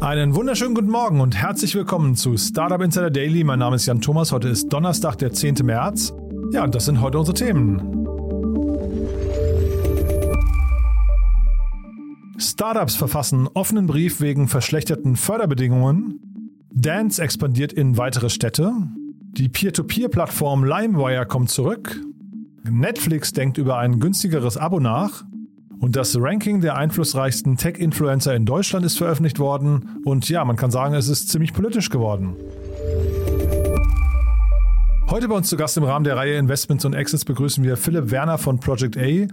Einen wunderschönen guten Morgen und herzlich willkommen zu Startup Insider Daily. Mein Name ist Jan Thomas. Heute ist Donnerstag, der 10. März. Ja, und das sind heute unsere Themen. Startups verfassen offenen Brief wegen verschlechterten Förderbedingungen. Dance expandiert in weitere Städte. Die Peer-to-Peer-Plattform LimeWire kommt zurück. Netflix denkt über ein günstigeres Abo nach. Und das Ranking der einflussreichsten Tech-Influencer in Deutschland ist veröffentlicht worden. Und ja, man kann sagen, es ist ziemlich politisch geworden. Heute bei uns zu Gast im Rahmen der Reihe Investments und Exits begrüßen wir Philipp Werner von Project A.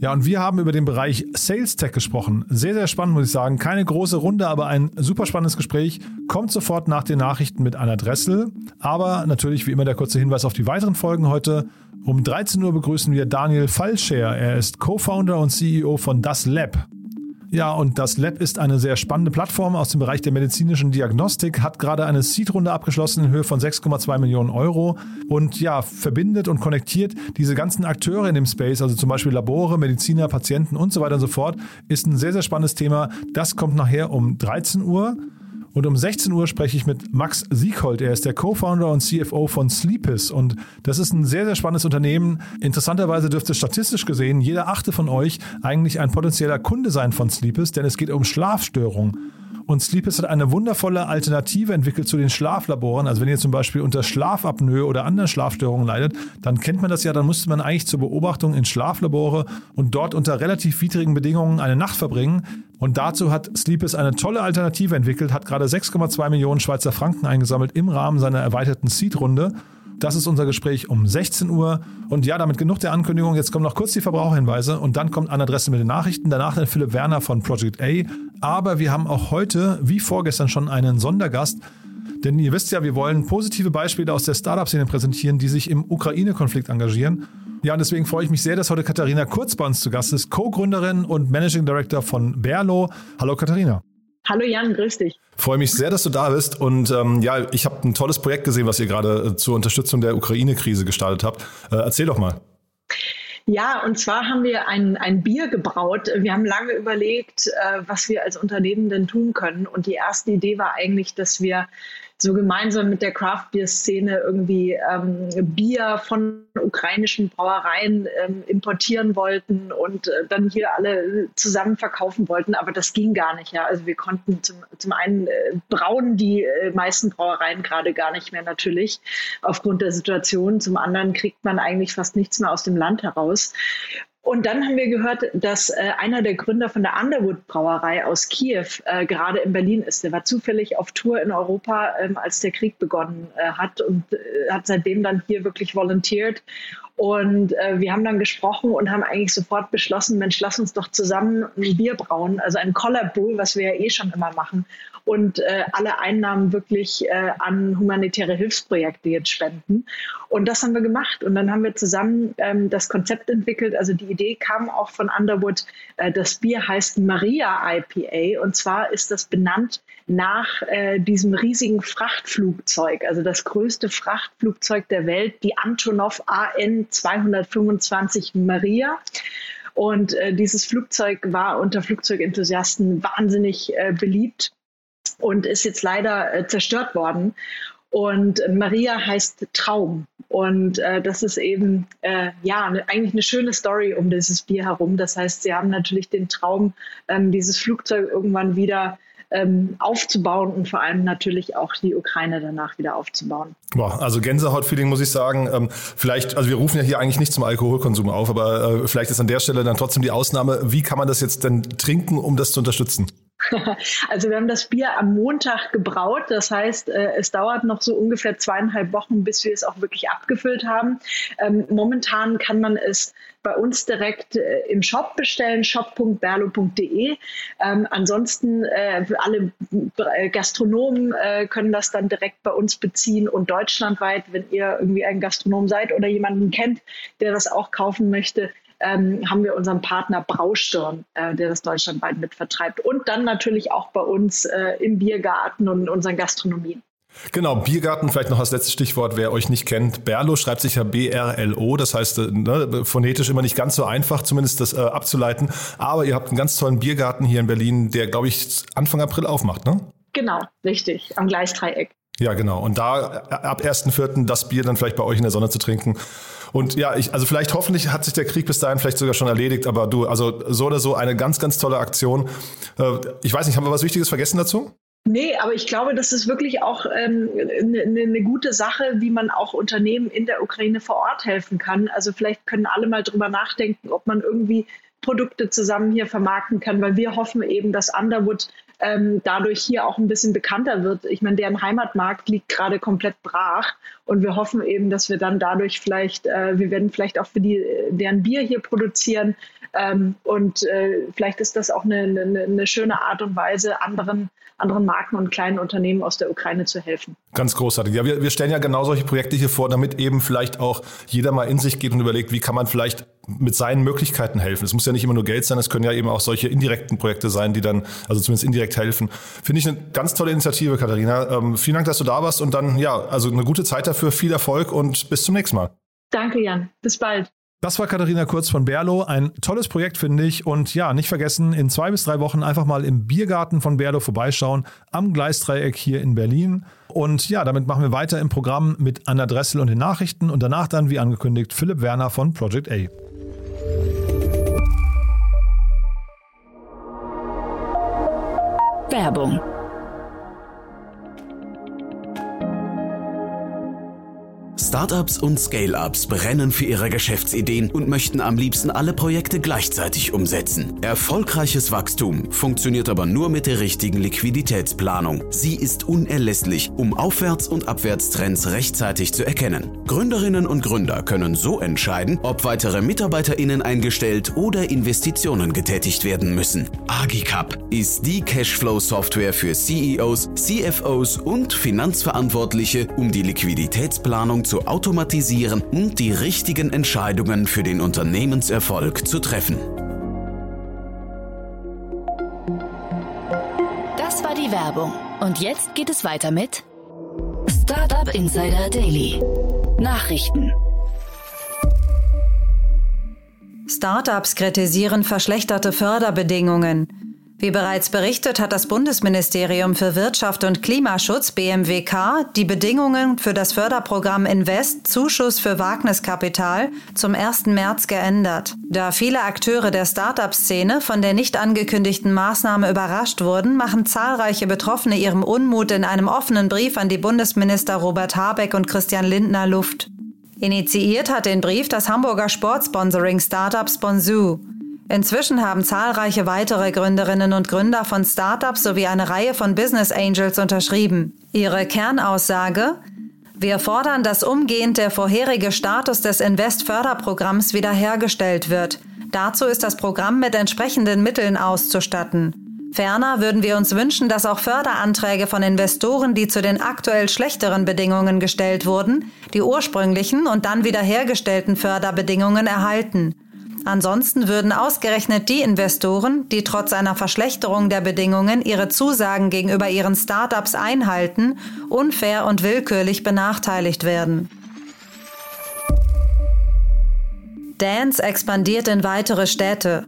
Ja, und wir haben über den Bereich Sales Tech gesprochen. Sehr, sehr spannend, muss ich sagen. Keine große Runde, aber ein super spannendes Gespräch. Kommt sofort nach den Nachrichten mit Anna Dressel. Aber natürlich wie immer der kurze Hinweis auf die weiteren Folgen heute. Um 13 Uhr begrüßen wir Daniel Fallscher. Er ist Co-Founder und CEO von Das Lab. Ja, und das Lab ist eine sehr spannende Plattform aus dem Bereich der medizinischen Diagnostik, hat gerade eine Seed-Runde abgeschlossen in Höhe von 6,2 Millionen Euro und ja, verbindet und konnektiert diese ganzen Akteure in dem Space, also zum Beispiel Labore, Mediziner, Patienten und so weiter und so fort, ist ein sehr, sehr spannendes Thema. Das kommt nachher um 13 Uhr. Und um 16 Uhr spreche ich mit Max Sieghold. Er ist der Co-Founder und CFO von Sleepis. Und das ist ein sehr, sehr spannendes Unternehmen. Interessanterweise dürfte statistisch gesehen jeder achte von euch eigentlich ein potenzieller Kunde sein von Sleepis, denn es geht um Schlafstörungen. Und Sleepis hat eine wundervolle Alternative entwickelt zu den Schlaflaboren. Also wenn ihr zum Beispiel unter Schlafapnoe oder anderen Schlafstörungen leidet, dann kennt man das ja, dann müsste man eigentlich zur Beobachtung in Schlaflabore und dort unter relativ widrigen Bedingungen eine Nacht verbringen. Und dazu hat Sleepis eine tolle Alternative entwickelt, hat gerade 6,2 Millionen Schweizer Franken eingesammelt im Rahmen seiner erweiterten Seed-Runde. Das ist unser Gespräch um 16 Uhr. Und ja, damit genug der Ankündigung. Jetzt kommen noch kurz die Verbraucherhinweise und dann kommt Anna Adresse mit den Nachrichten. Danach dann Philipp Werner von Project A. Aber wir haben auch heute, wie vorgestern schon, einen Sondergast. Denn ihr wisst ja, wir wollen positive Beispiele aus der Startup-Szene präsentieren, die sich im Ukraine-Konflikt engagieren. Ja, und deswegen freue ich mich sehr, dass heute Katharina Kurz bei uns zu Gast ist, Co-Gründerin und Managing Director von Berlo. Hallo Katharina. Hallo Jan, grüß dich. Freue mich sehr, dass du da bist. Und ähm, ja, ich habe ein tolles Projekt gesehen, was ihr gerade äh, zur Unterstützung der Ukraine-Krise gestartet habt. Äh, erzähl doch mal. Ja, und zwar haben wir ein, ein Bier gebraut. Wir haben lange überlegt, äh, was wir als Unternehmen denn tun können. Und die erste Idee war eigentlich, dass wir so gemeinsam mit der Craft Beer Szene irgendwie ähm, Bier von ukrainischen Brauereien ähm, importieren wollten und äh, dann hier alle zusammen verkaufen wollten. Aber das ging gar nicht. Ja. Also wir konnten zum, zum einen äh, brauen die äh, meisten Brauereien gerade gar nicht mehr natürlich aufgrund der Situation. Zum anderen kriegt man eigentlich fast nichts mehr aus dem Land heraus. Und dann haben wir gehört, dass äh, einer der Gründer von der Underwood Brauerei aus Kiew äh, gerade in Berlin ist. Der war zufällig auf Tour in Europa, ähm, als der Krieg begonnen äh, hat und äh, hat seitdem dann hier wirklich volontiert und äh, wir haben dann gesprochen und haben eigentlich sofort beschlossen, Mensch, lass uns doch zusammen ein Bier brauen, also ein Collab Brew, was wir ja eh schon immer machen. Und äh, alle Einnahmen wirklich äh, an humanitäre Hilfsprojekte jetzt spenden. Und das haben wir gemacht. Und dann haben wir zusammen ähm, das Konzept entwickelt. Also die Idee kam auch von Underwood. Äh, das Bier heißt Maria IPA. Und zwar ist das benannt nach äh, diesem riesigen Frachtflugzeug, also das größte Frachtflugzeug der Welt, die Antonov AN 225 Maria. Und äh, dieses Flugzeug war unter Flugzeugenthusiasten wahnsinnig äh, beliebt und ist jetzt leider äh, zerstört worden. Und Maria heißt Traum. Und äh, das ist eben äh, ja ne, eigentlich eine schöne Story um dieses Bier herum. Das heißt, sie haben natürlich den Traum, ähm, dieses Flugzeug irgendwann wieder ähm, aufzubauen und vor allem natürlich auch die Ukraine danach wieder aufzubauen. Boah, also Gänsehaut-Feeling muss ich sagen. Ähm, vielleicht, also wir rufen ja hier eigentlich nicht zum Alkoholkonsum auf, aber äh, vielleicht ist an der Stelle dann trotzdem die Ausnahme. Wie kann man das jetzt denn trinken, um das zu unterstützen? Also wir haben das Bier am Montag gebraut. Das heißt, äh, es dauert noch so ungefähr zweieinhalb Wochen, bis wir es auch wirklich abgefüllt haben. Ähm, momentan kann man es bei uns direkt äh, im Shop bestellen, shop.berlo.de. Ähm, ansonsten äh, alle Gastronomen können das dann direkt bei uns beziehen und deutschlandweit, wenn ihr irgendwie ein Gastronom seid oder jemanden kennt, der das auch kaufen möchte, ähm, haben wir unseren Partner Braustirn, äh, der das deutschlandweit mitvertreibt. Und dann natürlich auch bei uns äh, im Biergarten und in unseren Gastronomien. Genau, Biergarten, vielleicht noch als letztes Stichwort, wer euch nicht kennt. Berlo schreibt sich ja B-R-L-O, das heißt äh, ne, phonetisch immer nicht ganz so einfach, zumindest das äh, abzuleiten. Aber ihr habt einen ganz tollen Biergarten hier in Berlin, der, glaube ich, Anfang April aufmacht, ne? Genau, richtig, am Gleisdreieck. Ja, genau. Und da äh, ab 1.4. das Bier dann vielleicht bei euch in der Sonne zu trinken. Und ja, ich, also vielleicht hoffentlich hat sich der Krieg bis dahin vielleicht sogar schon erledigt, aber du, also so oder so eine ganz, ganz tolle Aktion. Äh, ich weiß nicht, haben wir was Wichtiges vergessen dazu? Nee, aber ich glaube, das ist wirklich auch eine ähm, ne, ne, ne gute Sache, wie man auch Unternehmen in der Ukraine vor Ort helfen kann. Also vielleicht können alle mal drüber nachdenken, ob man irgendwie Produkte zusammen hier vermarkten kann, weil wir hoffen eben, dass Underwood ähm, dadurch hier auch ein bisschen bekannter wird. Ich meine, deren Heimatmarkt liegt gerade komplett brach und wir hoffen eben, dass wir dann dadurch vielleicht, äh, wir werden vielleicht auch für die, deren Bier hier produzieren ähm, und äh, vielleicht ist das auch eine, eine, eine schöne Art und Weise, anderen anderen Marken und kleinen Unternehmen aus der Ukraine zu helfen. Ganz großartig. Ja, wir, wir stellen ja genau solche Projekte hier vor, damit eben vielleicht auch jeder mal in sich geht und überlegt, wie kann man vielleicht mit seinen Möglichkeiten helfen. Es muss ja nicht immer nur Geld sein, es können ja eben auch solche indirekten Projekte sein, die dann, also zumindest indirekt helfen. Finde ich eine ganz tolle Initiative, Katharina. Ähm, vielen Dank, dass du da warst und dann, ja, also eine gute Zeit dafür, viel Erfolg und bis zum nächsten Mal. Danke, Jan. Bis bald. Das war Katharina Kurz von Berlo. Ein tolles Projekt, finde ich. Und ja, nicht vergessen, in zwei bis drei Wochen einfach mal im Biergarten von Berlo vorbeischauen, am Gleisdreieck hier in Berlin. Und ja, damit machen wir weiter im Programm mit Anna Dressel und den Nachrichten und danach dann, wie angekündigt, Philipp Werner von Project A. Werbung Startups und Scale-ups brennen für ihre Geschäftsideen und möchten am liebsten alle Projekte gleichzeitig umsetzen. Erfolgreiches Wachstum funktioniert aber nur mit der richtigen Liquiditätsplanung. Sie ist unerlässlich, um Aufwärts- und Abwärtstrends rechtzeitig zu erkennen. Gründerinnen und Gründer können so entscheiden, ob weitere MitarbeiterInnen eingestellt oder Investitionen getätigt werden müssen. Agicap ist die Cashflow-Software für CEOs, CFOs und Finanzverantwortliche, um die Liquiditätsplanung zu automatisieren und die richtigen Entscheidungen für den Unternehmenserfolg zu treffen. Das war die Werbung. Und jetzt geht es weiter mit Startup Insider Daily. Nachrichten. Startups kritisieren verschlechterte Förderbedingungen. Wie bereits berichtet, hat das Bundesministerium für Wirtschaft und Klimaschutz BMWK die Bedingungen für das Förderprogramm Invest Zuschuss für Wagniskapital zum 1. März geändert. Da viele Akteure der Start-up-Szene von der nicht angekündigten Maßnahme überrascht wurden, machen zahlreiche Betroffene ihrem Unmut in einem offenen Brief an die Bundesminister Robert Habeck und Christian Lindner Luft. Initiiert hat den Brief das Hamburger Sportsponsoring-Startup Sponsu. Inzwischen haben zahlreiche weitere Gründerinnen und Gründer von Startups sowie eine Reihe von Business Angels unterschrieben. Ihre Kernaussage wir fordern, dass umgehend der vorherige Status des Invest-Förderprogramms wiederhergestellt wird. Dazu ist das Programm mit entsprechenden Mitteln auszustatten. Ferner würden wir uns wünschen, dass auch Förderanträge von Investoren, die zu den aktuell schlechteren Bedingungen gestellt wurden, die ursprünglichen und dann wiederhergestellten Förderbedingungen erhalten. Ansonsten würden ausgerechnet die Investoren, die trotz einer Verschlechterung der Bedingungen ihre Zusagen gegenüber ihren Startups einhalten, unfair und willkürlich benachteiligt werden. Dance expandiert in weitere Städte.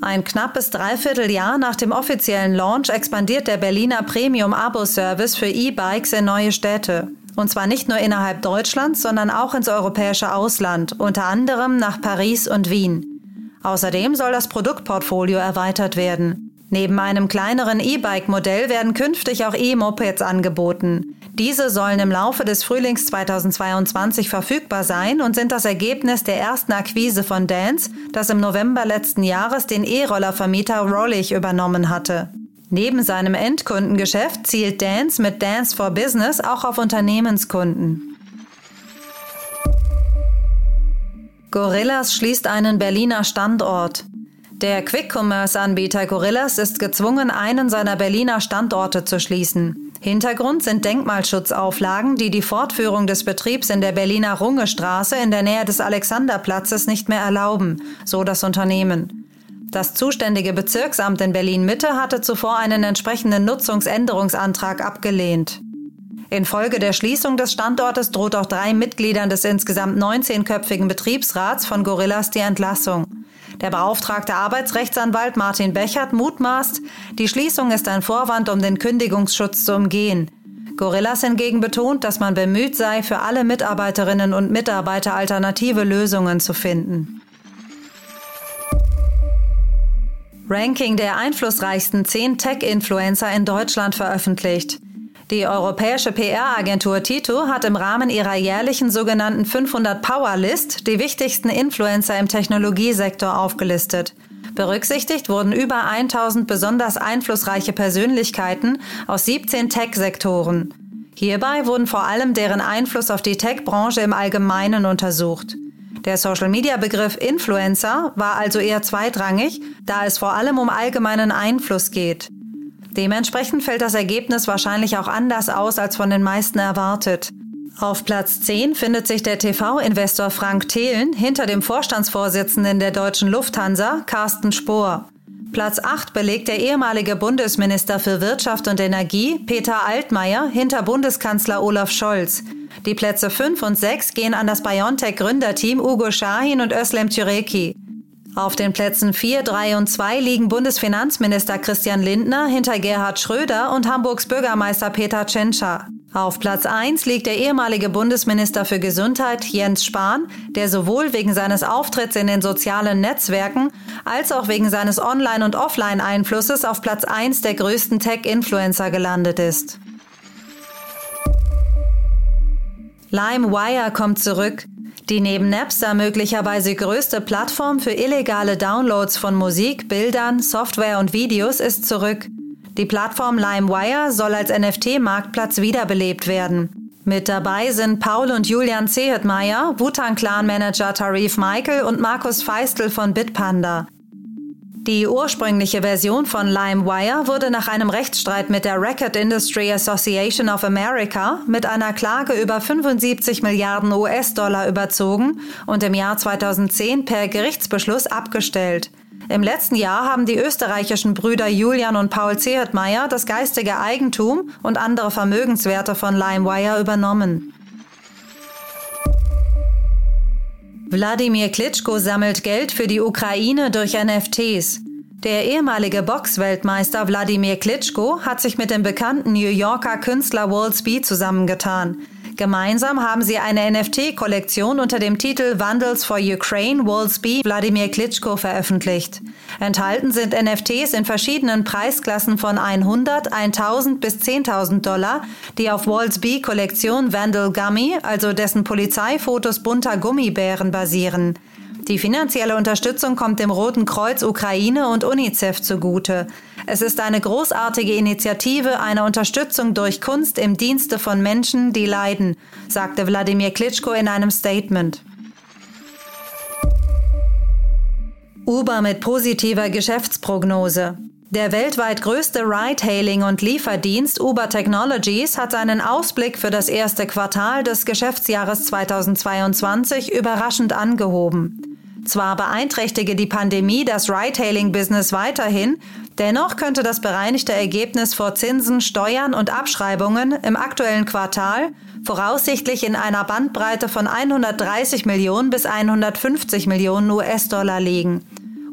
Ein knappes Dreivierteljahr nach dem offiziellen Launch expandiert der Berliner Premium-Abo-Service für E-Bikes in neue Städte. Und zwar nicht nur innerhalb Deutschlands, sondern auch ins europäische Ausland, unter anderem nach Paris und Wien. Außerdem soll das Produktportfolio erweitert werden. Neben einem kleineren E-Bike-Modell werden künftig auch E-Mopeds angeboten. Diese sollen im Laufe des Frühlings 2022 verfügbar sein und sind das Ergebnis der ersten Akquise von Dance, das im November letzten Jahres den E-Roller-Vermieter Rollig übernommen hatte. Neben seinem Endkundengeschäft zielt Dance mit Dance for Business auch auf Unternehmenskunden. Gorillas schließt einen Berliner Standort. Der Quick-Commerce-Anbieter Gorillas ist gezwungen, einen seiner Berliner Standorte zu schließen. Hintergrund sind Denkmalschutzauflagen, die die Fortführung des Betriebs in der Berliner Rungestraße in der Nähe des Alexanderplatzes nicht mehr erlauben, so das Unternehmen. Das zuständige Bezirksamt in Berlin-Mitte hatte zuvor einen entsprechenden Nutzungsänderungsantrag abgelehnt. Infolge der Schließung des Standortes droht auch drei Mitgliedern des insgesamt 19-köpfigen Betriebsrats von Gorillas die Entlassung. Der beauftragte Arbeitsrechtsanwalt Martin Bechert mutmaßt, die Schließung ist ein Vorwand, um den Kündigungsschutz zu umgehen. Gorillas hingegen betont, dass man bemüht sei, für alle Mitarbeiterinnen und Mitarbeiter alternative Lösungen zu finden. Ranking der einflussreichsten 10 Tech-Influencer in Deutschland veröffentlicht. Die europäische PR-Agentur Tito hat im Rahmen ihrer jährlichen sogenannten 500 Power List die wichtigsten Influencer im Technologiesektor aufgelistet. Berücksichtigt wurden über 1000 besonders einflussreiche Persönlichkeiten aus 17 Tech-Sektoren. Hierbei wurden vor allem deren Einfluss auf die Tech-Branche im Allgemeinen untersucht. Der Social-Media-Begriff Influencer war also eher zweitrangig, da es vor allem um allgemeinen Einfluss geht. Dementsprechend fällt das Ergebnis wahrscheinlich auch anders aus als von den meisten erwartet. Auf Platz 10 findet sich der TV-Investor Frank Thelen hinter dem Vorstandsvorsitzenden der deutschen Lufthansa, Carsten Spohr. Platz 8 belegt der ehemalige Bundesminister für Wirtschaft und Energie, Peter Altmaier, hinter Bundeskanzler Olaf Scholz. Die Plätze 5 und 6 gehen an das BioNTech-Gründerteam Ugo Shahin und Özlem Türeki. Auf den Plätzen 4, 3 und 2 liegen Bundesfinanzminister Christian Lindner hinter Gerhard Schröder und Hamburgs Bürgermeister Peter Tschentscher. Auf Platz 1 liegt der ehemalige Bundesminister für Gesundheit Jens Spahn, der sowohl wegen seines Auftritts in den sozialen Netzwerken als auch wegen seines Online- und Offline-Einflusses auf Platz 1 der größten Tech-Influencer gelandet ist. LimeWire kommt zurück. Die neben Napster möglicherweise größte Plattform für illegale Downloads von Musik, Bildern, Software und Videos ist zurück. Die Plattform LimeWire soll als NFT-Marktplatz wiederbelebt werden. Mit dabei sind Paul und Julian Zehetmeier, Wutan-Clan-Manager Tarif Michael und Markus Feistel von Bitpanda. Die ursprüngliche Version von LimeWire wurde nach einem Rechtsstreit mit der Record Industry Association of America mit einer Klage über 75 Milliarden US-Dollar überzogen und im Jahr 2010 per Gerichtsbeschluss abgestellt. Im letzten Jahr haben die österreichischen Brüder Julian und Paul Zehetmeier das geistige Eigentum und andere Vermögenswerte von LimeWire übernommen. Wladimir Klitschko sammelt Geld für die Ukraine durch NFTs. Der ehemalige Boxweltmeister Wladimir Klitschko hat sich mit dem bekannten New Yorker Künstler Wolsby zusammengetan. Gemeinsam haben sie eine NFT-Kollektion unter dem Titel Vandals for Ukraine Wolsby Wladimir Klitschko veröffentlicht. Enthalten sind NFTs in verschiedenen Preisklassen von 100, 1000 bis 10.000 Dollar, die auf Wolsby Kollektion Vandal Gummy, also dessen Polizeifotos bunter Gummibären basieren. Die finanzielle Unterstützung kommt dem Roten Kreuz Ukraine und UNICEF zugute. Es ist eine großartige Initiative, eine Unterstützung durch Kunst im Dienste von Menschen, die leiden, sagte Wladimir Klitschko in einem Statement. Uber mit positiver Geschäftsprognose. Der weltweit größte Ride-Hailing- und Lieferdienst Uber Technologies hat seinen Ausblick für das erste Quartal des Geschäftsjahres 2022 überraschend angehoben. Zwar beeinträchtige die Pandemie das Ride-Hailing-Business weiterhin, dennoch könnte das bereinigte Ergebnis vor Zinsen, Steuern und Abschreibungen im aktuellen Quartal voraussichtlich in einer Bandbreite von 130 Millionen bis 150 Millionen US-Dollar liegen.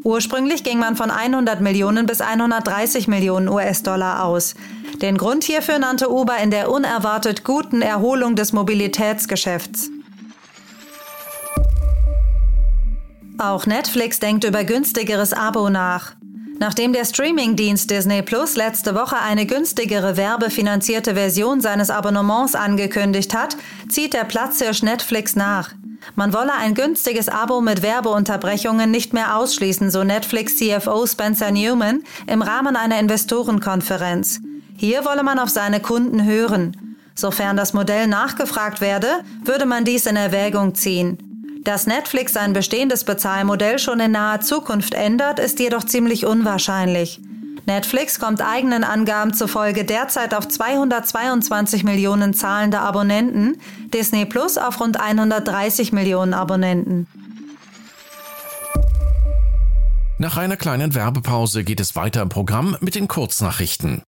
Ursprünglich ging man von 100 Millionen bis 130 Millionen US-Dollar aus. Den Grund hierfür nannte Uber in der unerwartet guten Erholung des Mobilitätsgeschäfts. Auch Netflix denkt über günstigeres Abo nach. Nachdem der Streamingdienst Disney Plus letzte Woche eine günstigere werbefinanzierte Version seines Abonnements angekündigt hat, zieht der Platzhirsch Netflix nach. Man wolle ein günstiges Abo mit Werbeunterbrechungen nicht mehr ausschließen, so Netflix CFO Spencer Newman im Rahmen einer Investorenkonferenz. Hier wolle man auf seine Kunden hören. Sofern das Modell nachgefragt werde, würde man dies in Erwägung ziehen. Dass Netflix sein bestehendes Bezahlmodell schon in naher Zukunft ändert, ist jedoch ziemlich unwahrscheinlich. Netflix kommt eigenen Angaben zufolge derzeit auf 222 Millionen zahlende Abonnenten, Disney Plus auf rund 130 Millionen Abonnenten. Nach einer kleinen Werbepause geht es weiter im Programm mit den Kurznachrichten.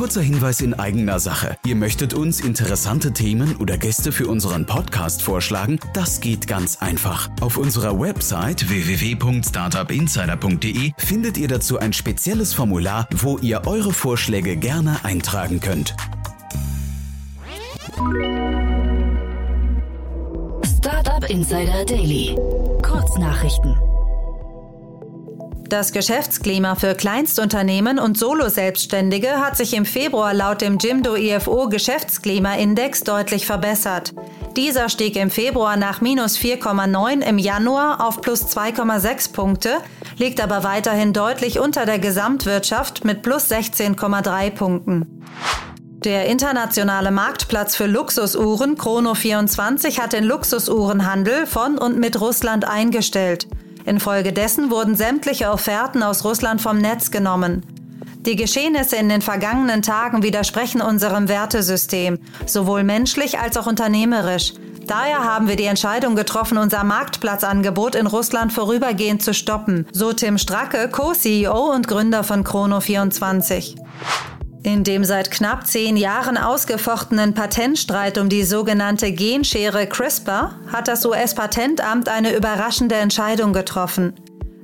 Kurzer Hinweis in eigener Sache. Ihr möchtet uns interessante Themen oder Gäste für unseren Podcast vorschlagen? Das geht ganz einfach. Auf unserer Website www.startupinsider.de findet ihr dazu ein spezielles Formular, wo ihr eure Vorschläge gerne eintragen könnt. Startup Insider Daily. Kurznachrichten. Das Geschäftsklima für Kleinstunternehmen und Solo-Selbstständige hat sich im Februar laut dem Jimdo IFO Geschäftsklimaindex deutlich verbessert. Dieser stieg im Februar nach minus 4,9 im Januar auf plus 2,6 Punkte, liegt aber weiterhin deutlich unter der Gesamtwirtschaft mit plus 16,3 Punkten. Der internationale Marktplatz für Luxusuhren Chrono24 hat den Luxusuhrenhandel von und mit Russland eingestellt. Infolgedessen wurden sämtliche Offerten aus Russland vom Netz genommen. Die Geschehnisse in den vergangenen Tagen widersprechen unserem Wertesystem, sowohl menschlich als auch unternehmerisch. Daher haben wir die Entscheidung getroffen, unser Marktplatzangebot in Russland vorübergehend zu stoppen, so Tim Stracke, Co-CEO und Gründer von Chrono24. In dem seit knapp zehn Jahren ausgefochtenen Patentstreit um die sogenannte Genschere CRISPR hat das US-Patentamt eine überraschende Entscheidung getroffen.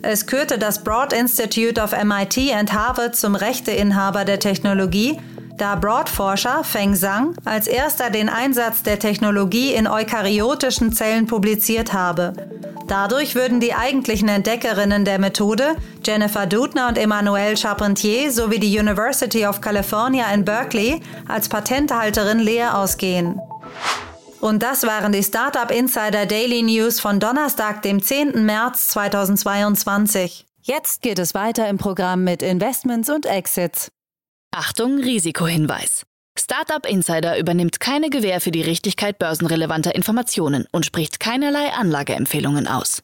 Es kürte das Broad Institute of MIT and Harvard zum Rechteinhaber der Technologie da Broad-Forscher Feng Zhang als erster den Einsatz der Technologie in eukaryotischen Zellen publiziert habe. Dadurch würden die eigentlichen Entdeckerinnen der Methode, Jennifer Doudna und Emmanuelle Charpentier sowie die University of California in Berkeley, als Patenthalterin leer ausgehen. Und das waren die Startup Insider Daily News von Donnerstag, dem 10. März 2022. Jetzt geht es weiter im Programm mit Investments und Exits. Achtung, Risikohinweis. Startup Insider übernimmt keine Gewähr für die Richtigkeit börsenrelevanter Informationen und spricht keinerlei Anlageempfehlungen aus.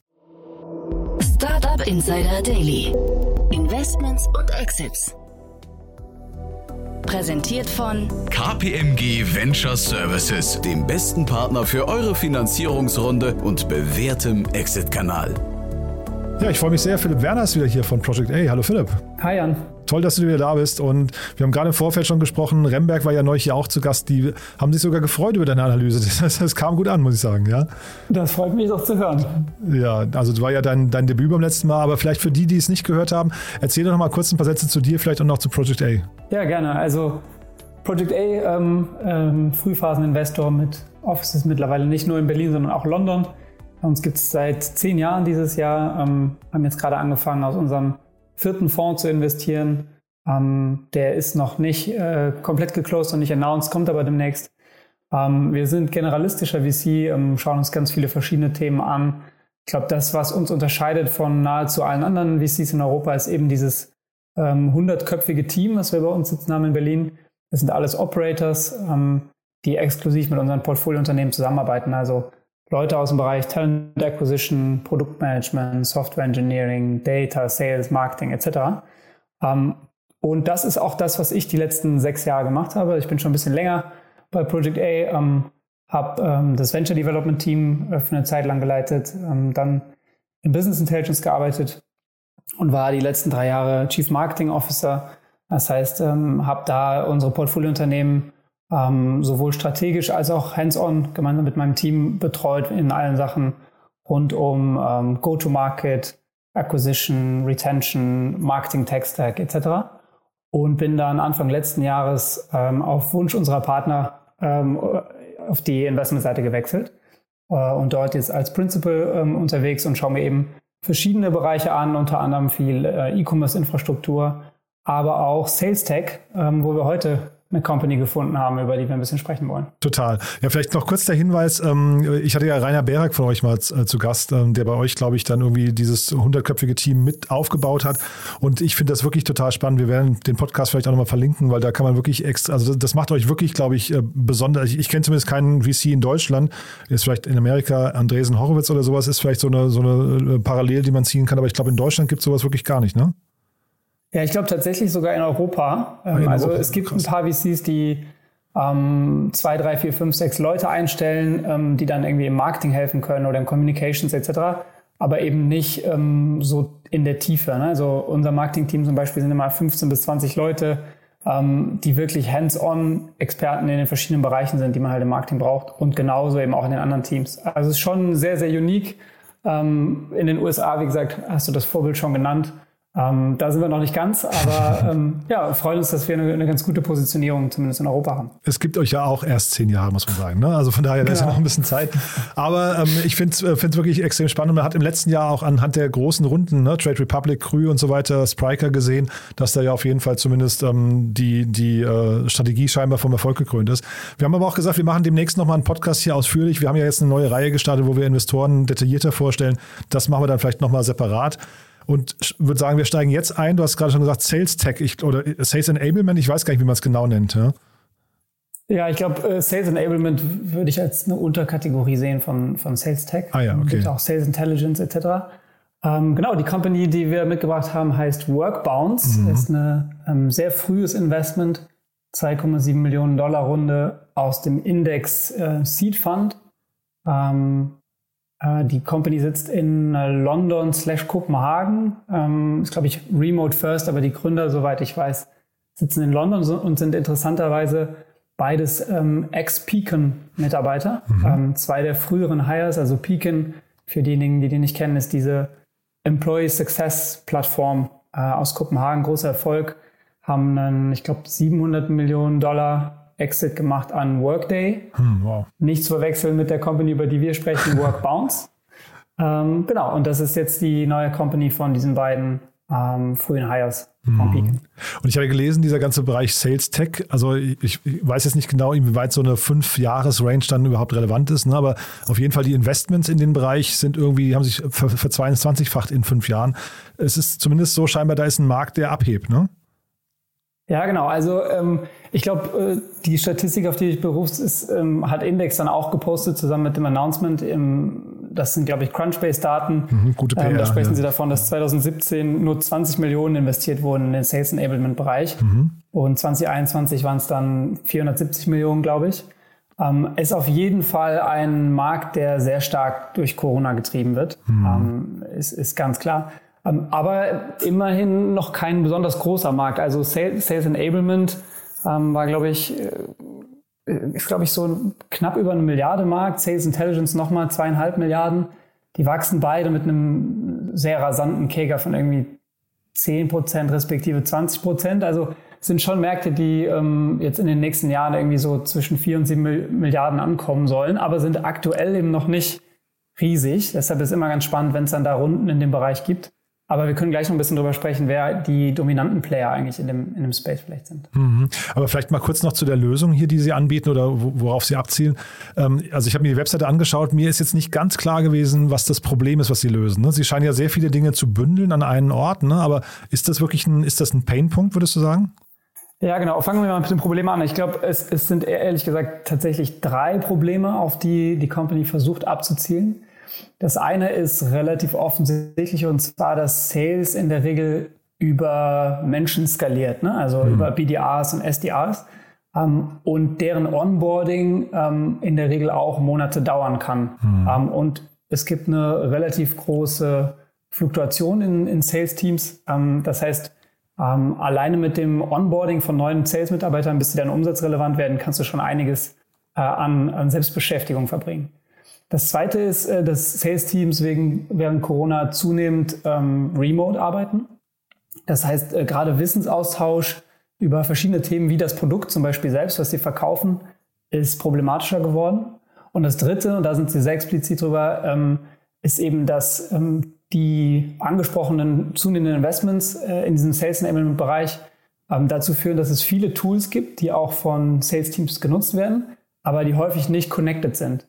Startup Insider Daily. Investments und Exits. Präsentiert von KPMG Venture Services, dem besten Partner für eure Finanzierungsrunde und bewährtem Exit-Kanal. Ja, ich freue mich sehr. Philipp Werner ist wieder hier von Project A. Hallo Philipp. Hi Jan. Toll, dass du wieder da bist. Und wir haben gerade im Vorfeld schon gesprochen. Remberg war ja neulich hier auch zu Gast. Die haben sich sogar gefreut über deine Analyse. Das, das kam gut an, muss ich sagen. Ja? Das freut mich doch zu hören. Ja, also das war ja dein, dein Debüt beim letzten Mal. Aber vielleicht für die, die es nicht gehört haben, erzähl doch noch mal kurz ein paar Sätze zu dir, vielleicht und noch zu Project A. Ja, gerne. Also Project A, ähm, ähm, Frühphaseninvestor mit Offices mittlerweile nicht nur in Berlin, sondern auch London. Uns gibt es seit zehn Jahren dieses Jahr, ähm, haben jetzt gerade angefangen, aus unserem vierten Fonds zu investieren. Ähm, der ist noch nicht äh, komplett geclosed und nicht announced, kommt aber demnächst. Ähm, wir sind generalistischer VC, ähm, schauen uns ganz viele verschiedene Themen an. Ich glaube, das, was uns unterscheidet von nahezu allen anderen VCs in Europa, ist eben dieses ähm, hundertköpfige Team, was wir bei uns sitzen haben in Berlin. Das sind alles Operators, ähm, die exklusiv mit unseren Portfoliounternehmen zusammenarbeiten. Also Leute aus dem Bereich Talent Acquisition, Produktmanagement, Software Engineering, Data, Sales, Marketing etc. Ähm, und das ist auch das, was ich die letzten sechs Jahre gemacht habe. Ich bin schon ein bisschen länger bei Project A, ähm, habe ähm, das Venture Development Team für eine Zeit lang geleitet, ähm, dann im Business Intelligence gearbeitet und war die letzten drei Jahre Chief Marketing Officer. Das heißt, ähm, habe da unsere Portfoliounternehmen ähm, sowohl strategisch als auch hands-on gemeinsam mit meinem Team betreut in allen Sachen rund um ähm, Go-to-Market, Acquisition, Retention, Marketing, Tech Stack etc. Und bin dann Anfang letzten Jahres ähm, auf Wunsch unserer Partner ähm, auf die Investmentseite gewechselt äh, und dort jetzt als Principal ähm, unterwegs und schaue mir eben verschiedene Bereiche an, unter anderem viel äh, E-Commerce-Infrastruktur, aber auch Sales Tech, ähm, wo wir heute eine Company gefunden haben, über die wir ein bisschen sprechen wollen. Total. Ja, vielleicht noch kurz der Hinweis. Ähm, ich hatte ja Rainer Berak von euch mal äh, zu Gast, ähm, der bei euch, glaube ich, dann irgendwie dieses hundertköpfige Team mit aufgebaut hat. Und ich finde das wirklich total spannend. Wir werden den Podcast vielleicht auch nochmal verlinken, weil da kann man wirklich extra, also das macht euch wirklich, glaube ich, äh, besonders. Ich, ich kenne zumindest keinen VC in Deutschland. Ist vielleicht in Amerika Andresen Horowitz oder sowas, ist vielleicht so eine, so eine äh, Parallel, die man ziehen kann. Aber ich glaube, in Deutschland gibt es sowas wirklich gar nicht, ne? Ja, ich glaube tatsächlich sogar in Europa. Ah, in also Europa. es gibt Krass. ein paar VCs, die ähm, zwei, drei, vier, fünf, sechs Leute einstellen, ähm, die dann irgendwie im Marketing helfen können oder im Communications etc., aber eben nicht ähm, so in der Tiefe. Ne? Also unser Marketing-Team zum Beispiel sind immer 15 bis 20 Leute, ähm, die wirklich hands-on Experten in den verschiedenen Bereichen sind, die man halt im Marketing braucht und genauso eben auch in den anderen Teams. Also es ist schon sehr, sehr unique. Ähm, in den USA, wie gesagt, hast du das Vorbild schon genannt. Ähm, da sind wir noch nicht ganz, aber ähm, ja, freuen uns, dass wir eine, eine, ganz gute Positionierung zumindest in Europa haben. Es gibt euch ja auch erst zehn Jahre, muss man sagen. Ne? Also von daher, da genau. ist ja genau. noch ein bisschen Zeit. Aber ähm, ich finde es äh, wirklich extrem spannend. Man hat im letzten Jahr auch anhand der großen Runden, ne, Trade Republic, Krü und so weiter, Spriker gesehen, dass da ja auf jeden Fall zumindest ähm, die, die äh, Strategie scheinbar vom Erfolg gekrönt ist. Wir haben aber auch gesagt, wir machen demnächst nochmal einen Podcast hier ausführlich. Wir haben ja jetzt eine neue Reihe gestartet, wo wir Investoren detaillierter vorstellen. Das machen wir dann vielleicht nochmal separat und würde sagen, wir steigen jetzt ein. Du hast gerade schon gesagt, Sales Tech ich, oder Sales Enablement, ich weiß gar nicht, wie man es genau nennt. Ja, ja ich glaube, äh, Sales Enablement würde ich als eine Unterkategorie sehen von, von Sales Tech. Ah ja, okay. Gibt auch Sales Intelligence etc. Ähm, genau, die Company, die wir mitgebracht haben, heißt Workbounce. Mhm. Ist ein ähm, sehr frühes Investment, 2,7 Millionen Dollar Runde aus dem Index äh, Seed Fund. Ähm, äh, die Company sitzt in äh, London slash Kopenhagen. Ähm, ist, glaube ich, remote first, aber die Gründer, soweit ich weiß, sitzen in London und sind interessanterweise beides ähm, Ex-Pecan-Mitarbeiter. Mhm. Ähm, zwei der früheren Hires, also Pecan, für diejenigen, die die nicht kennen, ist diese Employee Success Plattform äh, aus Kopenhagen, großer Erfolg, haben einen, ich glaube, 700 Millionen Dollar Exit gemacht an Workday. Hm, wow. Nicht zu verwechseln mit der Company, über die wir sprechen, Workbounce. ähm, genau, und das ist jetzt die neue Company von diesen beiden ähm, frühen Hires hm. Und ich habe gelesen, dieser ganze Bereich Sales Tech, also ich, weiß jetzt nicht genau, inwieweit so eine Fünf-Jahres-Range dann überhaupt relevant ist, ne? aber auf jeden Fall die Investments in den Bereich sind irgendwie, haben sich ver, ver 22-facht in fünf Jahren. Es ist zumindest so scheinbar, da ist ein Markt, der abhebt, ne? Ja, genau. Also ähm, ich glaube, äh, die Statistik, auf die ich berufst, ist, ähm, hat Index dann auch gepostet, zusammen mit dem Announcement. Im, das sind, glaube ich, Crunchbase-Daten. Mhm, gute PR, ähm, da sprechen ja. sie davon, dass 2017 nur 20 Millionen investiert wurden in den Sales Enablement-Bereich. Mhm. Und 2021 waren es dann 470 Millionen, glaube ich. Ähm, ist auf jeden Fall ein Markt, der sehr stark durch Corona getrieben wird. Mhm. Ähm, ist, ist ganz klar. Ähm, aber immerhin noch kein besonders großer Markt. Also Sales, Sales Enablement ähm, war, glaube ich, äh, ist, glaube ich, so knapp über eine Milliarde Markt. Sales Intelligence nochmal zweieinhalb Milliarden. Die wachsen beide mit einem sehr rasanten Käger von irgendwie 10 Prozent respektive 20 Prozent. Also sind schon Märkte, die ähm, jetzt in den nächsten Jahren irgendwie so zwischen 4 und 7 Milliarden ankommen sollen, aber sind aktuell eben noch nicht riesig. Deshalb ist immer ganz spannend, wenn es dann da Runden in dem Bereich gibt. Aber wir können gleich noch ein bisschen drüber sprechen, wer die dominanten Player eigentlich in dem, in dem Space vielleicht sind. Mhm. Aber vielleicht mal kurz noch zu der Lösung hier, die Sie anbieten oder worauf Sie abzielen. Ähm, also ich habe mir die Webseite angeschaut. Mir ist jetzt nicht ganz klar gewesen, was das Problem ist, was Sie lösen. Ne? Sie scheinen ja sehr viele Dinge zu bündeln an einen Ort. Ne? Aber ist das wirklich ein, ist das ein Painpunkt, würdest du sagen? Ja, genau. Fangen wir mal mit dem Problem an. Ich glaube, es, es sind ehrlich gesagt tatsächlich drei Probleme, auf die die Company versucht abzuzielen. Das eine ist relativ offensichtlich und zwar, dass Sales in der Regel über Menschen skaliert, ne? also mhm. über BDAs und SDAs ähm, und deren Onboarding ähm, in der Regel auch Monate dauern kann. Mhm. Ähm, und es gibt eine relativ große Fluktuation in, in Sales-Teams. Ähm, das heißt, ähm, alleine mit dem Onboarding von neuen Sales-Mitarbeitern, bis sie dann umsatzrelevant werden, kannst du schon einiges äh, an, an Selbstbeschäftigung verbringen. Das zweite ist, äh, dass Sales-Teams wegen, während Corona zunehmend ähm, remote arbeiten. Das heißt, äh, gerade Wissensaustausch über verschiedene Themen wie das Produkt zum Beispiel selbst, was sie verkaufen, ist problematischer geworden. Und das dritte, und da sind sie sehr explizit drüber, ähm, ist eben, dass ähm, die angesprochenen zunehmenden Investments äh, in diesem Sales Enablement Bereich ähm, dazu führen, dass es viele Tools gibt, die auch von Sales-Teams genutzt werden, aber die häufig nicht connected sind.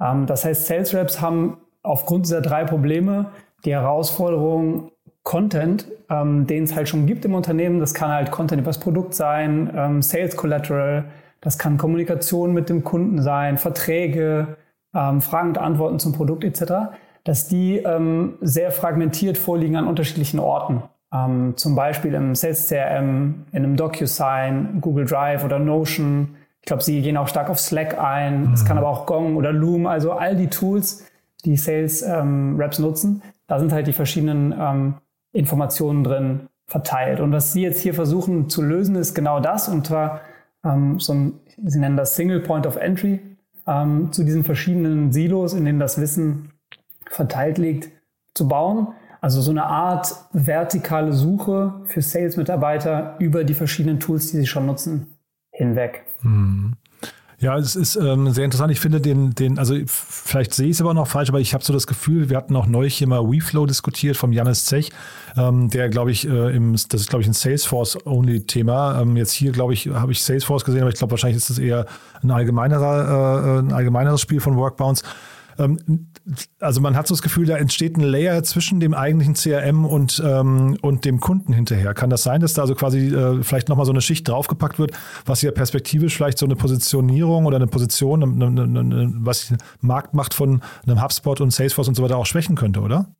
Ähm, das heißt, Sales Reps haben aufgrund dieser drei Probleme die Herausforderung, Content, ähm, den es halt schon gibt im Unternehmen, das kann halt Content über das Produkt sein, ähm, Sales Collateral, das kann Kommunikation mit dem Kunden sein, Verträge, ähm, Fragen und Antworten zum Produkt etc., dass die ähm, sehr fragmentiert vorliegen an unterschiedlichen Orten. Ähm, zum Beispiel im Sales CRM, in einem DocuSign, Google Drive oder Notion. Ich glaube, sie gehen auch stark auf Slack ein. Es mhm. kann aber auch Gong oder Loom, also all die Tools, die Sales ähm, Reps nutzen. Da sind halt die verschiedenen ähm, Informationen drin verteilt. Und was Sie jetzt hier versuchen zu lösen, ist genau das. Und zwar ähm, so ein, Sie nennen das Single Point of Entry ähm, zu diesen verschiedenen Silos, in denen das Wissen verteilt liegt, zu bauen. Also so eine Art vertikale Suche für Sales-Mitarbeiter über die verschiedenen Tools, die sie schon nutzen, hinweg. Mhm. Ja, es ist ähm, sehr interessant. Ich finde den, den, also vielleicht sehe ich es aber noch falsch, aber ich habe so das Gefühl, wir hatten auch neulich mal WeFlow diskutiert vom Janis Zech, ähm, der, glaube ich, äh, im, das ist, glaube ich, ein Salesforce-Only-Thema. Ähm, jetzt hier, glaube ich, habe ich Salesforce gesehen, aber ich glaube, wahrscheinlich ist es eher ein allgemeinerer, äh, ein allgemeineres Spiel von Workbounce. Ähm, also man hat so das Gefühl, da entsteht ein Layer zwischen dem eigentlichen CRM und, ähm, und dem Kunden hinterher. Kann das sein, dass da also quasi äh, vielleicht nochmal so eine Schicht draufgepackt wird, was ja perspektivisch vielleicht so eine Positionierung oder eine Position, eine, eine, eine, was Marktmacht von einem HubSpot und Salesforce und so weiter auch schwächen könnte, oder?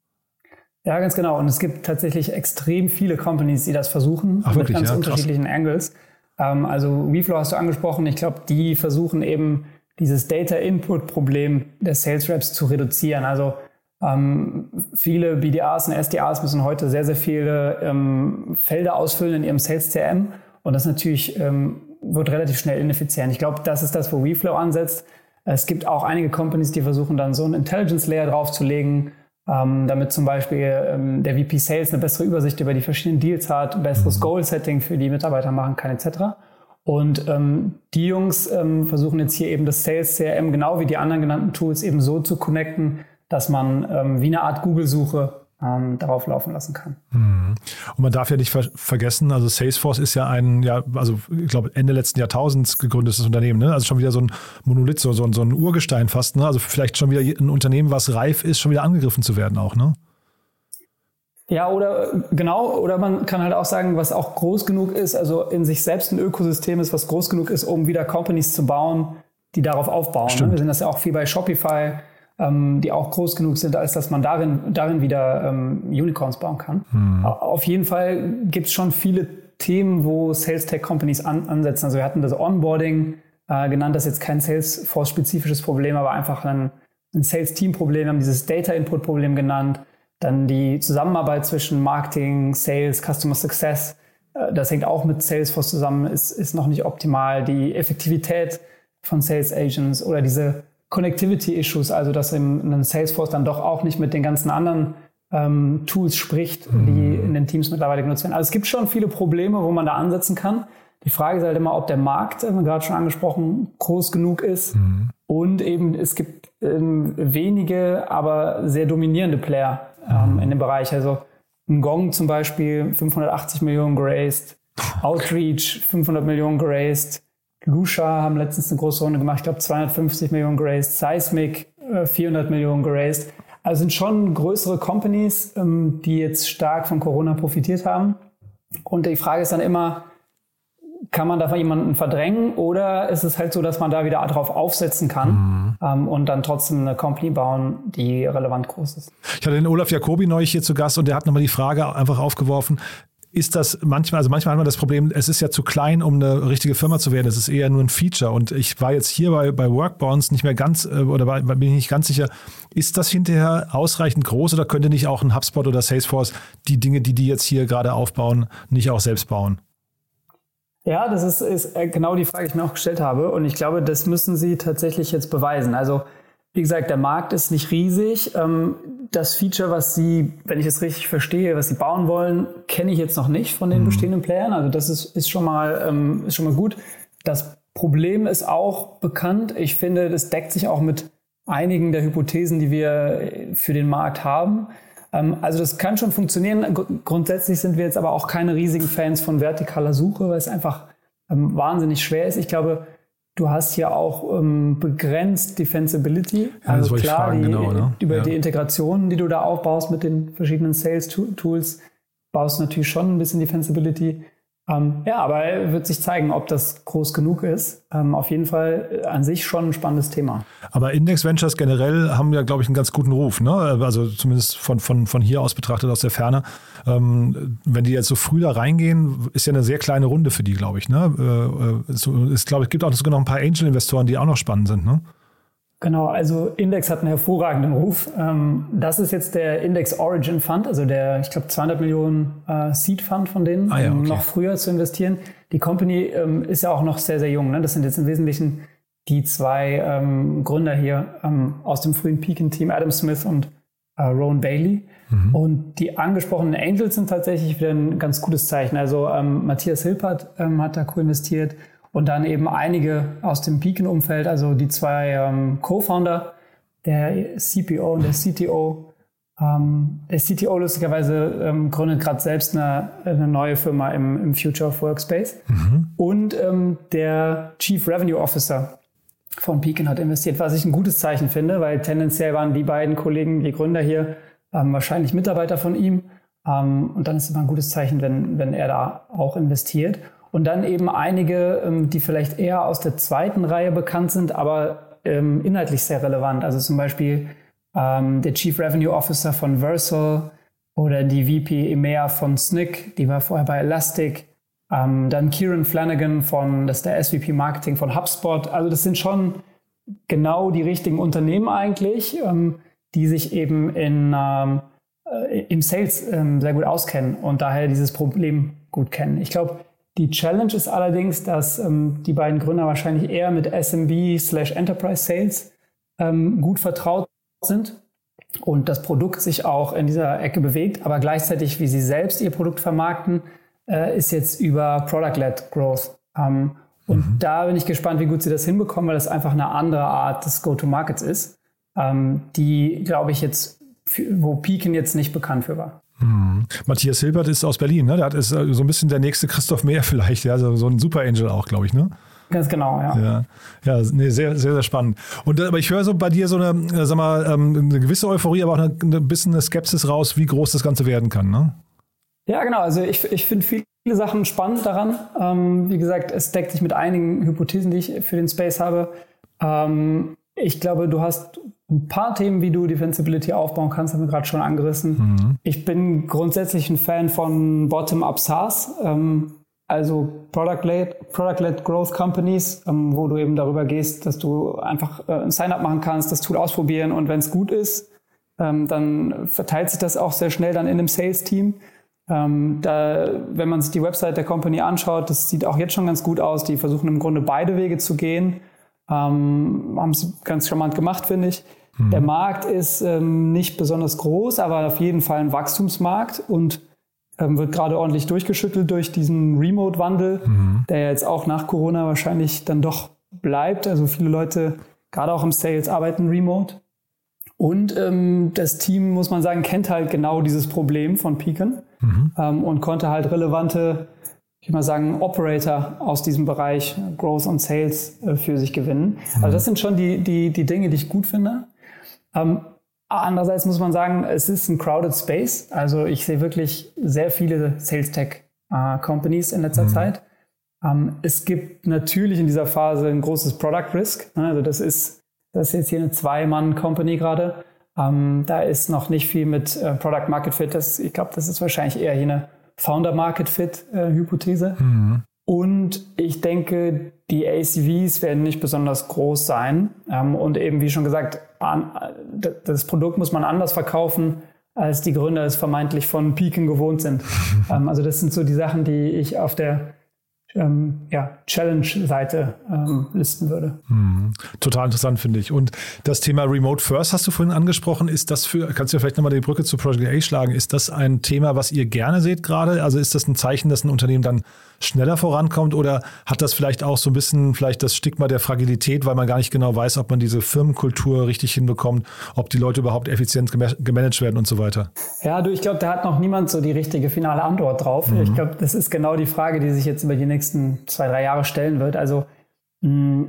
Ja, ganz genau. Und es gibt tatsächlich extrem viele Companies, die das versuchen, Ach, wirklich? mit ganz ja, unterschiedlichen Angles. Ähm, also WeFlow hast du angesprochen. Ich glaube, die versuchen eben dieses Data Input Problem der Sales Reps zu reduzieren. Also ähm, viele BDAs und SDAs müssen heute sehr, sehr viele ähm, Felder ausfüllen in ihrem Sales CRM und das natürlich ähm, wird relativ schnell ineffizient. Ich glaube, das ist das, wo WeFlow ansetzt. Es gibt auch einige Companies, die versuchen dann so einen Intelligence Layer draufzulegen, ähm, damit zum Beispiel ähm, der VP Sales eine bessere Übersicht über die verschiedenen Deals hat, ein besseres mhm. Goal-Setting für die Mitarbeiter machen kann, etc. Und ähm, die Jungs ähm, versuchen jetzt hier eben das Sales CRM genau wie die anderen genannten Tools eben so zu connecten, dass man ähm, wie eine Art Google-Suche ähm, darauf laufen lassen kann. Mhm. Und man darf ja nicht ver vergessen, also Salesforce ist ja ein, ja, also ich glaube Ende letzten Jahrtausends gegründetes Unternehmen, ne? Also schon wieder so ein Monolith, so, so, so ein Urgestein fast, ne? Also vielleicht schon wieder ein Unternehmen, was reif ist, schon wieder angegriffen zu werden auch, ne? Ja, oder genau, oder man kann halt auch sagen, was auch groß genug ist, also in sich selbst ein Ökosystem ist, was groß genug ist, um wieder Companies zu bauen, die darauf aufbauen. Ne? Wir sehen das ja auch viel bei Shopify, ähm, die auch groß genug sind, als dass man darin, darin wieder ähm, Unicorns bauen kann. Mhm. Auf jeden Fall gibt es schon viele Themen, wo Sales Tech Companies an, ansetzen. Also wir hatten das Onboarding äh, genannt, das ist jetzt kein Salesforce-spezifisches Problem, aber einfach ein, ein Sales-Team-Problem, wir haben dieses Data-Input-Problem genannt. Dann die Zusammenarbeit zwischen Marketing, Sales, Customer Success, äh, das hängt auch mit Salesforce zusammen, ist, ist noch nicht optimal. Die Effektivität von Sales Agents oder diese Connectivity-Issues, also dass ein Salesforce dann doch auch nicht mit den ganzen anderen ähm, Tools spricht, die mhm. in den Teams mittlerweile genutzt werden. Also es gibt schon viele Probleme, wo man da ansetzen kann. Die Frage ist halt immer, ob der Markt, wir gerade schon angesprochen, groß genug ist. Mhm. Und eben es gibt ähm, wenige, aber sehr dominierende Player ähm, in dem Bereich. Also ein Gong zum Beispiel 580 Millionen geraced, Outreach 500 Millionen geraced, Lusha haben letztens eine große Runde gemacht, ich glaube 250 Millionen geraced, Seismic äh, 400 Millionen geraced. Also sind schon größere Companies, ähm, die jetzt stark von Corona profitiert haben. Und die Frage ist dann immer, kann man da jemanden verdrängen oder ist es halt so, dass man da wieder drauf aufsetzen kann mhm. ähm, und dann trotzdem eine Company bauen, die relevant groß ist? Ich hatte den Olaf Jacobi neulich hier zu Gast und der hat nochmal die Frage einfach aufgeworfen, ist das manchmal, also manchmal hat man das Problem, es ist ja zu klein, um eine richtige Firma zu werden. Es ist eher nur ein Feature. Und ich war jetzt hier bei, bei Workbounds nicht mehr ganz, äh, oder war, bin ich nicht ganz sicher, ist das hinterher ausreichend groß oder könnte nicht auch ein HubSpot oder Salesforce die Dinge, die die jetzt hier gerade aufbauen, nicht auch selbst bauen? Ja, das ist, ist äh, genau die Frage, die ich mir auch gestellt habe. Und ich glaube, das müssen Sie tatsächlich jetzt beweisen. Also, wie gesagt, der Markt ist nicht riesig. Ähm, das Feature, was Sie, wenn ich es richtig verstehe, was Sie bauen wollen, kenne ich jetzt noch nicht von den mhm. bestehenden Playern. Also das ist, ist, schon mal, ähm, ist schon mal gut. Das Problem ist auch bekannt. Ich finde, das deckt sich auch mit einigen der Hypothesen, die wir für den Markt haben. Ähm, also das kann schon funktionieren. Grundsätzlich sind wir jetzt aber auch keine riesigen Fans von vertikaler Suche, weil es einfach ähm, wahnsinnig schwer ist. Ich glaube, du hast hier auch ähm, begrenzt Defensibility. Ja, also klar, fragen, die, genau, ne? über ja. die Integrationen, die du da aufbaust mit den verschiedenen Sales-Tools, baust du natürlich schon ein bisschen Defensibility. Ähm, ja, aber wird sich zeigen, ob das groß genug ist. Ähm, auf jeden Fall äh, an sich schon ein spannendes Thema. Aber Index Ventures generell haben ja, glaube ich, einen ganz guten Ruf. Ne? Also zumindest von, von, von hier aus betrachtet, aus der Ferne. Ähm, wenn die jetzt so früh da reingehen, ist ja eine sehr kleine Runde für die, glaube ich. Ne? Äh, äh es, glaube ich, gibt auch sogar noch ein paar Angel-Investoren, die auch noch spannend sind. Ne? Genau, also Index hat einen hervorragenden Ruf. Ähm, das ist jetzt der Index Origin Fund, also der, ich glaube, 200 Millionen äh, Seed Fund von denen, ah, ja, okay. um noch früher zu investieren. Die Company ähm, ist ja auch noch sehr, sehr jung. Ne? Das sind jetzt im Wesentlichen die zwei ähm, Gründer hier aus dem frühen Peakin-Team, Adam Smith und äh, Rowan Bailey. Mhm. Und die angesprochenen Angels sind tatsächlich wieder ein ganz gutes Zeichen. Also Matthias Hilpert hat da co-investiert und dann eben einige aus dem Beacon-Umfeld, also die zwei ähm, Co-Founder, der CPO und der CTO. Ähm, der CTO lustigerweise ähm, gründet gerade selbst eine, eine, neue Firma im, im, Future of Workspace. Mhm. Und ähm, der Chief Revenue Officer von Beacon hat investiert, was ich ein gutes Zeichen finde, weil tendenziell waren die beiden Kollegen, die Gründer hier, ähm, wahrscheinlich Mitarbeiter von ihm. Ähm, und dann ist es immer ein gutes Zeichen, wenn, wenn er da auch investiert. Und dann eben einige, ähm, die vielleicht eher aus der zweiten Reihe bekannt sind, aber ähm, inhaltlich sehr relevant. Also zum Beispiel ähm, der Chief Revenue Officer von Versal oder die VP EMEA von SNCC, die war vorher bei Elastic. Dann Kieran Flanagan von, das ist der SVP Marketing von HubSpot. Also das sind schon genau die richtigen Unternehmen eigentlich, die sich eben in, äh, im Sales sehr gut auskennen und daher dieses Problem gut kennen. Ich glaube, die Challenge ist allerdings, dass ähm, die beiden Gründer wahrscheinlich eher mit SMB slash Enterprise Sales ähm, gut vertraut sind und das Produkt sich auch in dieser Ecke bewegt, aber gleichzeitig, wie sie selbst ihr Produkt vermarkten, äh, ist jetzt über Product-led Growth. Ähm, und mhm. da bin ich gespannt, wie gut sie das hinbekommen, weil das einfach eine andere Art des Go-to-Markets ist, ähm, die, glaube ich, jetzt, wo Peaken jetzt nicht bekannt für war. Hm. Matthias Hilbert ist aus Berlin, ne? Der hat ist äh, so ein bisschen der nächste Christoph Mehr vielleicht, ja, so, so ein Super Angel auch, glaube ich, ne? Ganz genau, ja. Ja, ja nee, sehr, sehr, sehr spannend. Und äh, aber ich höre so bei dir so eine, äh, sag mal, ähm, eine gewisse Euphorie, aber auch eine, ein bisschen eine Skepsis raus, wie groß das Ganze werden kann, ne? Ja, genau. Also ich, ich finde viele Sachen spannend daran. Ähm, wie gesagt, es deckt sich mit einigen Hypothesen, die ich für den Space habe. Ähm, ich glaube, du hast ein paar Themen, wie du Defensibility aufbauen kannst, haben wir gerade schon angerissen. Mhm. Ich bin grundsätzlich ein Fan von Bottom-up SaaS, ähm, also Product-led Product Growth Companies, ähm, wo du eben darüber gehst, dass du einfach äh, ein Sign-up machen kannst, das Tool ausprobieren und wenn es gut ist, ähm, dann verteilt sich das auch sehr schnell dann in einem Sales-Team. Ähm, da, wenn man sich die Website der Company anschaut, das sieht auch jetzt schon ganz gut aus. Die versuchen im Grunde beide Wege zu gehen. Ähm, haben es ganz charmant gemacht, finde ich. Mhm. Der Markt ist ähm, nicht besonders groß, aber auf jeden Fall ein Wachstumsmarkt und ähm, wird gerade ordentlich durchgeschüttelt durch diesen Remote-Wandel, mhm. der jetzt auch nach Corona wahrscheinlich dann doch bleibt. Also viele Leute, gerade auch im Sales, arbeiten remote. Und ähm, das Team, muss man sagen, kennt halt genau dieses Problem von Pecan mhm. ähm, und konnte halt relevante ich würde mal sagen, Operator aus diesem Bereich Growth und Sales äh, für sich gewinnen. Also das sind schon die, die, die Dinge, die ich gut finde. Ähm, andererseits muss man sagen, es ist ein crowded space. Also ich sehe wirklich sehr viele Sales Tech äh, Companies in letzter mhm. Zeit. Ähm, es gibt natürlich in dieser Phase ein großes Product Risk. Ne? Also das ist, das ist jetzt hier eine Zwei-Mann-Company gerade. Ähm, da ist noch nicht viel mit äh, Product Market Fit. Das, ich glaube, das ist wahrscheinlich eher hier eine Founder-Market-Fit-Hypothese. Mhm. Und ich denke, die ACVs werden nicht besonders groß sein. Ähm, und eben, wie schon gesagt, das Produkt muss man anders verkaufen, als die Gründer es vermeintlich von Peaken gewohnt sind. Ähm, also das sind so die Sachen, die ich auf der ähm, ja, Challenge-Seite ähm, listen würde. Mhm. Total interessant, finde ich. Und das Thema Remote First hast du vorhin angesprochen. Ist das für, kannst du vielleicht nochmal die Brücke zu Project A schlagen? Ist das ein Thema, was ihr gerne seht gerade? Also ist das ein Zeichen, dass ein Unternehmen dann schneller vorankommt oder hat das vielleicht auch so ein bisschen vielleicht das Stigma der Fragilität, weil man gar nicht genau weiß, ob man diese Firmenkultur richtig hinbekommt, ob die Leute überhaupt effizient gemanagt werden und so weiter? Ja, du, ich glaube, da hat noch niemand so die richtige finale Antwort drauf. Mhm. Ich glaube, das ist genau die Frage, die sich jetzt über die nächsten zwei, drei Jahre stellen wird. Also mh,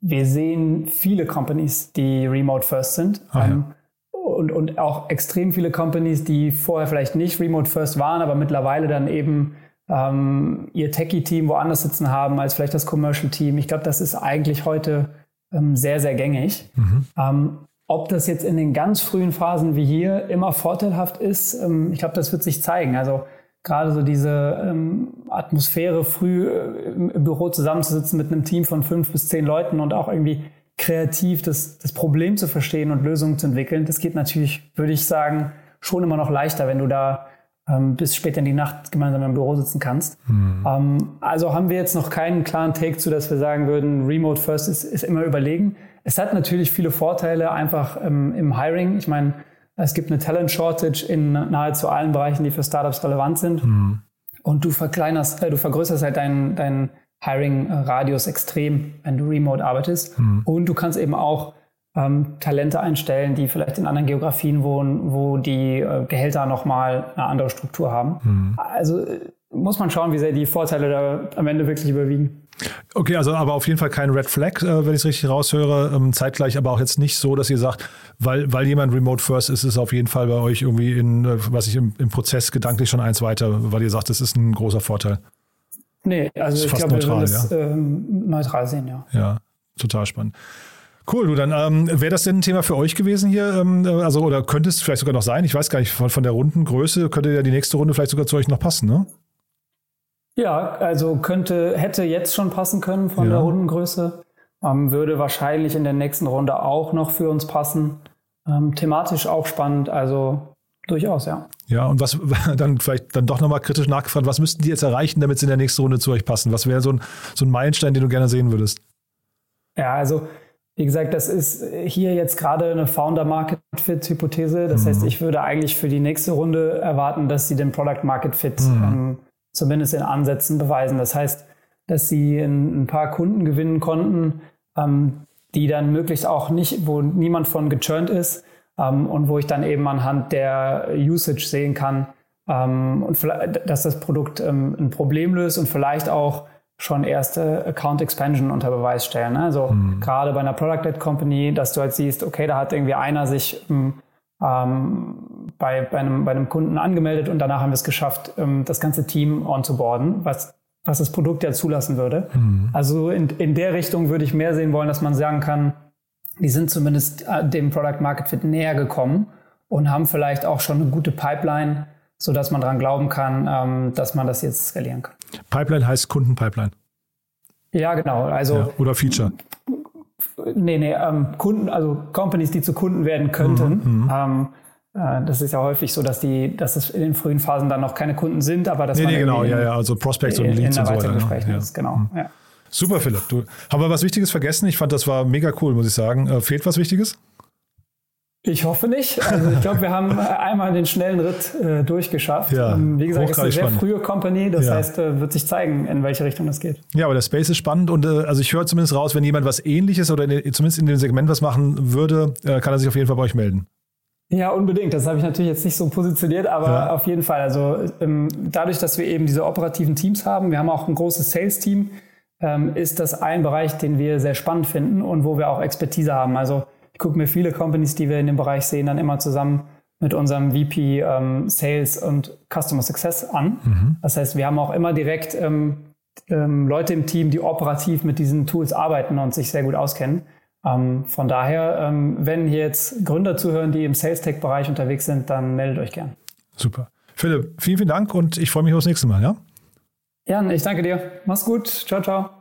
wir sehen viele Companies, die remote first sind. Ja. ähm, und, und auch extrem viele Companies, die vorher vielleicht nicht remote first waren, aber mittlerweile dann eben ähm, ihr Techie-Team woanders sitzen haben als vielleicht das Commercial-Team. Ich glaube, das ist eigentlich heute ähm, sehr, sehr gängig. Mhm. Ähm, ob das jetzt in den ganz frühen Phasen wie hier immer vorteilhaft ist, ähm, ich glaube, das wird sich zeigen. Also gerade so diese ähm, Atmosphäre, früh äh, im Büro zusammenzusitzen mit einem Team von fünf bis zehn Leuten und auch irgendwie kreativ das, das Problem zu verstehen und Lösungen zu entwickeln, das geht natürlich, würde ich sagen, schon immer noch leichter, wenn du da ähm, bis später in die Nacht gemeinsam im Büro sitzen kannst. Mhm. Ähm, also haben wir jetzt noch keinen klaren Take zu, dass wir sagen würden, Remote First ist, ist immer überlegen. Es hat natürlich viele Vorteile einfach ähm, im Hiring. Ich meine, es gibt eine Talent Shortage in nahezu allen Bereichen, die für Startups relevant sind. Mhm. Und du verkleinerst, äh, du vergrößerst halt deinen dein Hiring-Radius extrem, wenn du remote arbeitest. Mhm. Und du kannst eben auch ähm, Talente einstellen, die vielleicht in anderen Geografien wohnen, wo die äh, Gehälter nochmal eine andere Struktur haben. Mhm. Also äh, muss man schauen, wie sehr die Vorteile da am Ende wirklich überwiegen. Okay, also aber auf jeden Fall kein Red Flag, äh, wenn ich es richtig raushöre. Ähm, zeitgleich aber auch jetzt nicht so, dass ihr sagt, weil, weil jemand Remote First ist, ist es auf jeden Fall bei euch irgendwie in, äh, was ich im, im Prozess gedanklich schon eins weiter, weil ihr sagt, das ist ein großer Vorteil. Nee, also ich glaube, neutral, wir das ja? ähm, neutral sehen, ja. Ja, total spannend. Cool, du dann ähm, wäre das denn ein Thema für euch gewesen hier? Ähm, äh, also, oder könnte es vielleicht sogar noch sein? Ich weiß gar nicht, von, von der Rundengröße könnte ja die nächste Runde vielleicht sogar zu euch noch passen, ne? Ja, also könnte, hätte jetzt schon passen können von ja. der Rundengröße. Ähm, würde wahrscheinlich in der nächsten Runde auch noch für uns passen. Ähm, thematisch auch spannend, also durchaus, ja. Ja, und was dann vielleicht dann doch nochmal kritisch nachgefragt, was müssten die jetzt erreichen, damit sie in der nächsten Runde zu euch passen? Was wäre so ein, so ein Meilenstein, den du gerne sehen würdest? Ja, also wie gesagt, das ist hier jetzt gerade eine Founder-Market-Fit-Hypothese. Das mhm. heißt, ich würde eigentlich für die nächste Runde erwarten, dass sie den Product-Market-Fit mhm. ähm, zumindest in Ansätzen beweisen. Das heißt, dass sie ein, paar Kunden gewinnen konnten, ähm, die dann möglichst auch nicht, wo niemand von gechurnt ist ähm, und wo ich dann eben anhand der Usage sehen kann, ähm, und dass das Produkt ähm, ein Problem löst und vielleicht auch schon erste Account Expansion unter Beweis stellen. Ne? Also mhm. gerade bei einer Product-led Company, dass du halt siehst, okay, da hat irgendwie einer sich ähm, bei, bei, einem, bei einem Kunden angemeldet und danach haben wir es geschafft, ähm, das ganze Team onzuboarden, was, was das Produkt ja zulassen würde. Mhm. Also in, in der Richtung würde ich mehr sehen wollen, dass man sagen kann, die sind zumindest äh, dem Product Market Fit näher gekommen und haben vielleicht auch schon eine gute Pipeline, sodass man daran glauben kann, ähm, dass man das jetzt skalieren kann. Pipeline heißt Kundenpipeline. Ja, genau. Also, ja, oder Feature. Nee, nee, ähm, Kunden, also Companies, die zu Kunden werden könnten. Mhm, mhm. ähm, äh, das ist ja häufig so, dass die, dass es in den frühen Phasen dann noch keine Kunden sind, aber dass nee, man nee, genau, ja, ja, also Prospects und Leads und so weiter. Gesprächen ja. ist, genau. Mhm. Ja. Super, Philipp. Du, haben wir was Wichtiges vergessen? Ich fand, das war mega cool, muss ich sagen. Äh, fehlt was Wichtiges? Ich hoffe nicht. Also ich glaube, wir haben einmal den schnellen Ritt äh, durchgeschafft. Ja, ähm, Wie gesagt, es ist eine sehr spannend. frühe Company. Das ja. heißt, äh, wird sich zeigen, in welche Richtung das geht. Ja, aber der Space ist spannend und äh, also ich höre zumindest raus, wenn jemand was ähnliches oder in, zumindest in dem Segment was machen würde, äh, kann er sich auf jeden Fall bei euch melden. Ja, unbedingt. Das habe ich natürlich jetzt nicht so positioniert, aber ja. auf jeden Fall. Also ähm, dadurch, dass wir eben diese operativen Teams haben, wir haben auch ein großes Sales-Team, ähm, ist das ein Bereich, den wir sehr spannend finden und wo wir auch Expertise haben. Also gucke mir viele Companies, die wir in dem Bereich sehen, dann immer zusammen mit unserem VP ähm, Sales und Customer Success an. Mhm. Das heißt, wir haben auch immer direkt ähm, ähm, Leute im Team, die operativ mit diesen Tools arbeiten und sich sehr gut auskennen. Ähm, von daher, ähm, wenn hier jetzt Gründer zuhören, die im Sales Tech Bereich unterwegs sind, dann meldet euch gern. Super. Philipp, vielen, vielen Dank und ich freue mich aufs nächste Mal, ja? Jan, ich danke dir. Mach's gut. Ciao, ciao.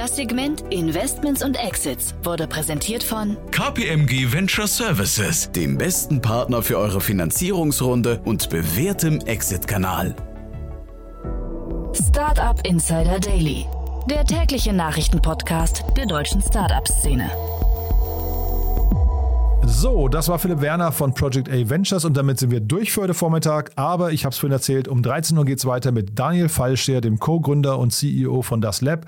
Das Segment Investments und Exits wurde präsentiert von KPMG Venture Services, dem besten Partner für eure Finanzierungsrunde und bewährtem Exit-Kanal. Startup Insider Daily, der tägliche Nachrichtenpodcast der deutschen Startup-Szene. So, das war Philipp Werner von Project A Ventures und damit sind wir durch für heute Vormittag. Aber ich habe es vorhin erzählt, um 13 Uhr geht es weiter mit Daniel Fallscher, dem Co-Gründer und CEO von Das Lab.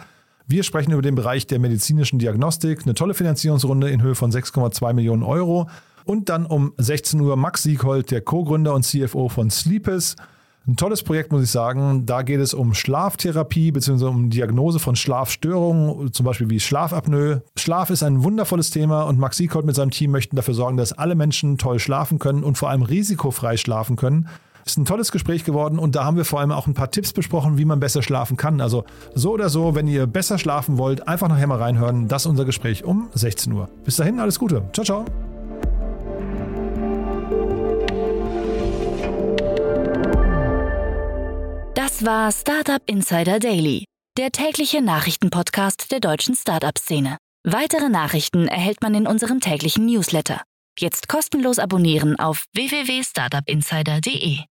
Wir sprechen über den Bereich der medizinischen Diagnostik, eine tolle Finanzierungsrunde in Höhe von 6,2 Millionen Euro. Und dann um 16 Uhr Max Sieghold, der Co-Gründer und CFO von Sleepes. Ein tolles Projekt, muss ich sagen. Da geht es um Schlaftherapie bzw. um Diagnose von Schlafstörungen, zum Beispiel wie Schlafapnoe. Schlaf ist ein wundervolles Thema und Max Sieghold mit seinem Team möchten dafür sorgen, dass alle Menschen toll schlafen können und vor allem risikofrei schlafen können. Ist ein tolles Gespräch geworden und da haben wir vor allem auch ein paar Tipps besprochen, wie man besser schlafen kann. Also so oder so, wenn ihr besser schlafen wollt, einfach nachher mal reinhören. Das ist unser Gespräch um 16 Uhr. Bis dahin, alles Gute. Ciao, ciao. Das war Startup Insider Daily, der tägliche Nachrichtenpodcast der deutschen Startup-Szene. Weitere Nachrichten erhält man in unserem täglichen Newsletter. Jetzt kostenlos abonnieren auf www.startupinsider.de.